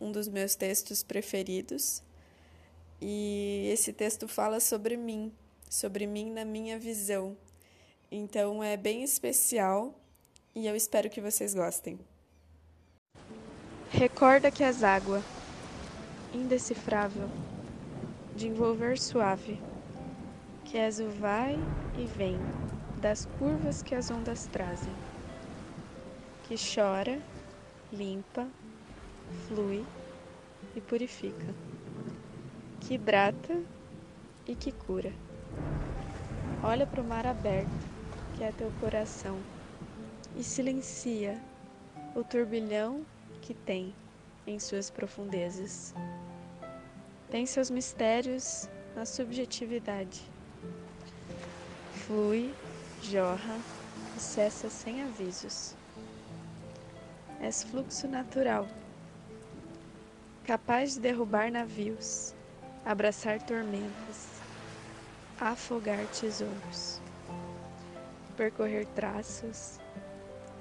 um dos meus textos preferidos e esse texto fala sobre mim, sobre mim na minha visão. Então é bem especial e eu espero que vocês gostem. Recorda que as águas, indecifrável, de envolver suave, que és o vai e vem das curvas que as ondas trazem, que chora, limpa, flui e purifica, que hidrata e que cura. Olha para o mar aberto, que é teu coração, e silencia o turbilhão que tem em suas profundezas. Tem seus mistérios na subjetividade. Flui, jorra e cessa sem avisos. És fluxo natural, capaz de derrubar navios, abraçar tormentas, afogar tesouros, percorrer traços,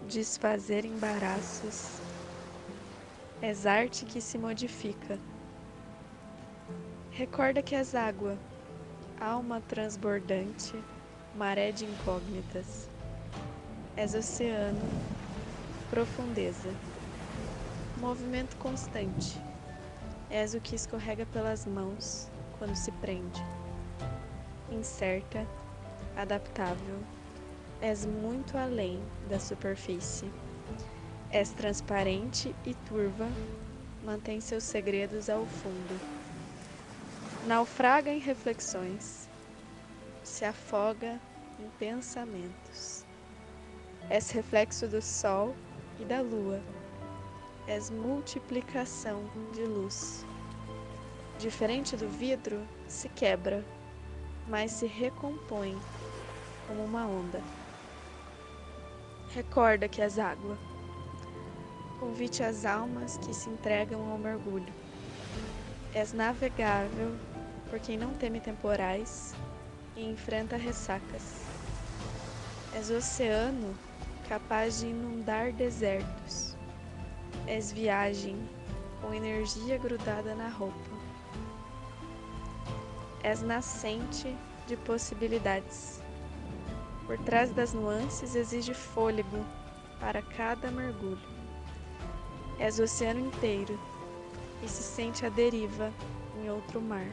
desfazer embaraços. És arte que se modifica Recorda que és água, alma transbordante, maré de incógnitas. És oceano, profundeza, movimento constante. És o que escorrega pelas mãos quando se prende. Incerta, adaptável, és muito além da superfície. És transparente e turva, mantém seus segredos ao fundo naufraga em reflexões, se afoga em pensamentos. És reflexo do sol e da lua, és multiplicação de luz. Diferente do vidro, se quebra, mas se recompõe como uma onda. Recorda que és água. Convite às almas que se entregam ao mergulho. És navegável por quem não teme temporais e enfrenta ressacas. És oceano capaz de inundar desertos. És viagem com energia grudada na roupa. És nascente de possibilidades. Por trás das nuances exige fôlego para cada mergulho. És o oceano inteiro e se sente à deriva em outro mar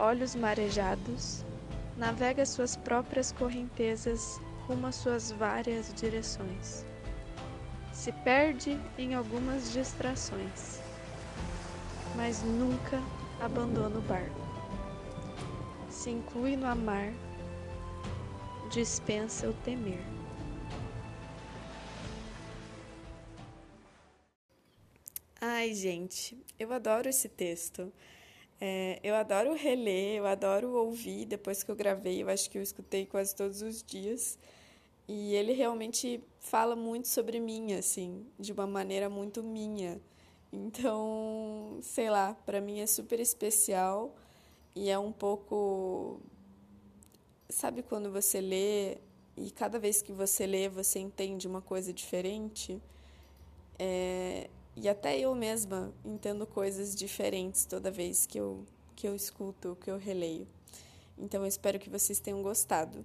olhos marejados, navega suas próprias correntezas rumo às suas várias direções. Se perde em algumas distrações, mas nunca abandona o barco. Se inclui no amar, dispensa o temer. Ai, gente, eu adoro esse texto. É, eu adoro reler, eu adoro ouvir depois que eu gravei, eu acho que eu escutei quase todos os dias. E ele realmente fala muito sobre mim, assim, de uma maneira muito minha. Então, sei lá, para mim é super especial e é um pouco. Sabe quando você lê e cada vez que você lê você entende uma coisa diferente? É, e até eu mesma entendo coisas diferentes toda vez que eu, que eu escuto, que eu releio. Então eu espero que vocês tenham gostado.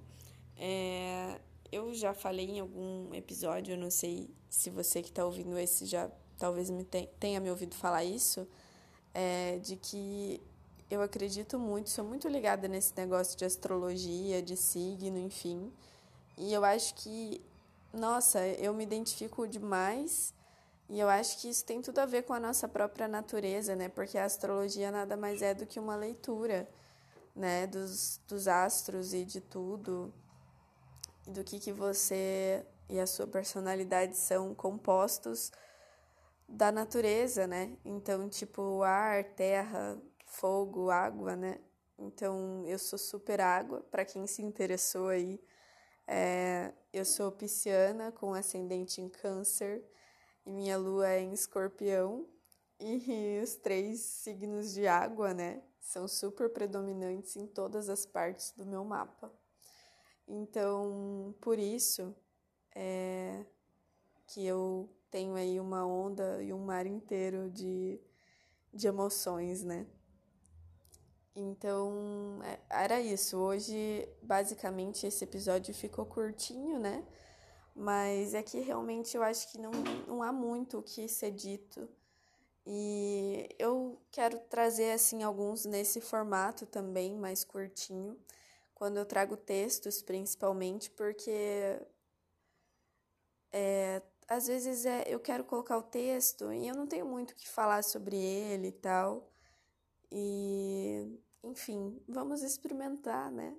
É, eu já falei em algum episódio, eu não sei se você que está ouvindo esse já talvez me tenha me ouvido falar isso, é, de que eu acredito muito, sou muito ligada nesse negócio de astrologia, de signo, enfim. E eu acho que, nossa, eu me identifico demais e eu acho que isso tem tudo a ver com a nossa própria natureza, né? Porque a astrologia nada mais é do que uma leitura, né? Dos, dos astros e de tudo, do que, que você e a sua personalidade são compostos da natureza, né? Então, tipo, ar, terra, fogo, água, né? Então, eu sou super água, para quem se interessou aí. É, eu sou pisciana com ascendente em câncer e minha lua é em escorpião. E os três signos de água, né, são super predominantes em todas as partes do meu mapa. Então, por isso é que eu tenho aí uma onda e um mar inteiro de, de emoções, né? Então, é, era isso. Hoje, basicamente, esse episódio ficou curtinho, né? Mas é que realmente eu acho que não, não há muito o que ser dito. E eu quero trazer, assim, alguns nesse formato também, mais curtinho. Quando eu trago textos, principalmente, porque é, às vezes é, eu quero colocar o texto e eu não tenho muito o que falar sobre ele e tal. E, enfim, vamos experimentar, né?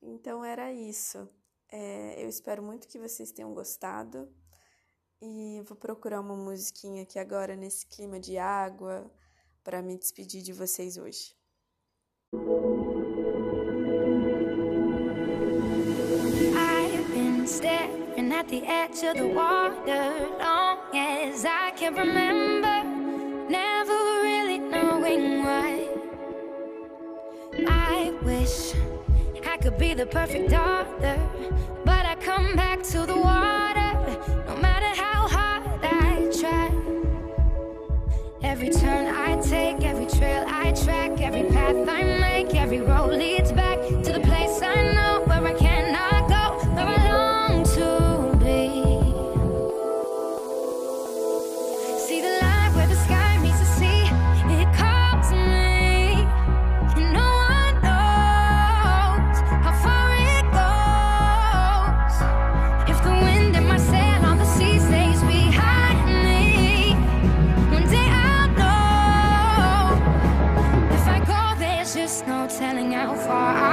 Então era isso. É, eu espero muito que vocês tenham gostado. E vou procurar uma musiquinha aqui agora nesse clima de água para me despedir de vocês hoje. At the edge of the water long as I can remember, never really knowing why. I wish I could be the perfect daughter, but I come back to the water far.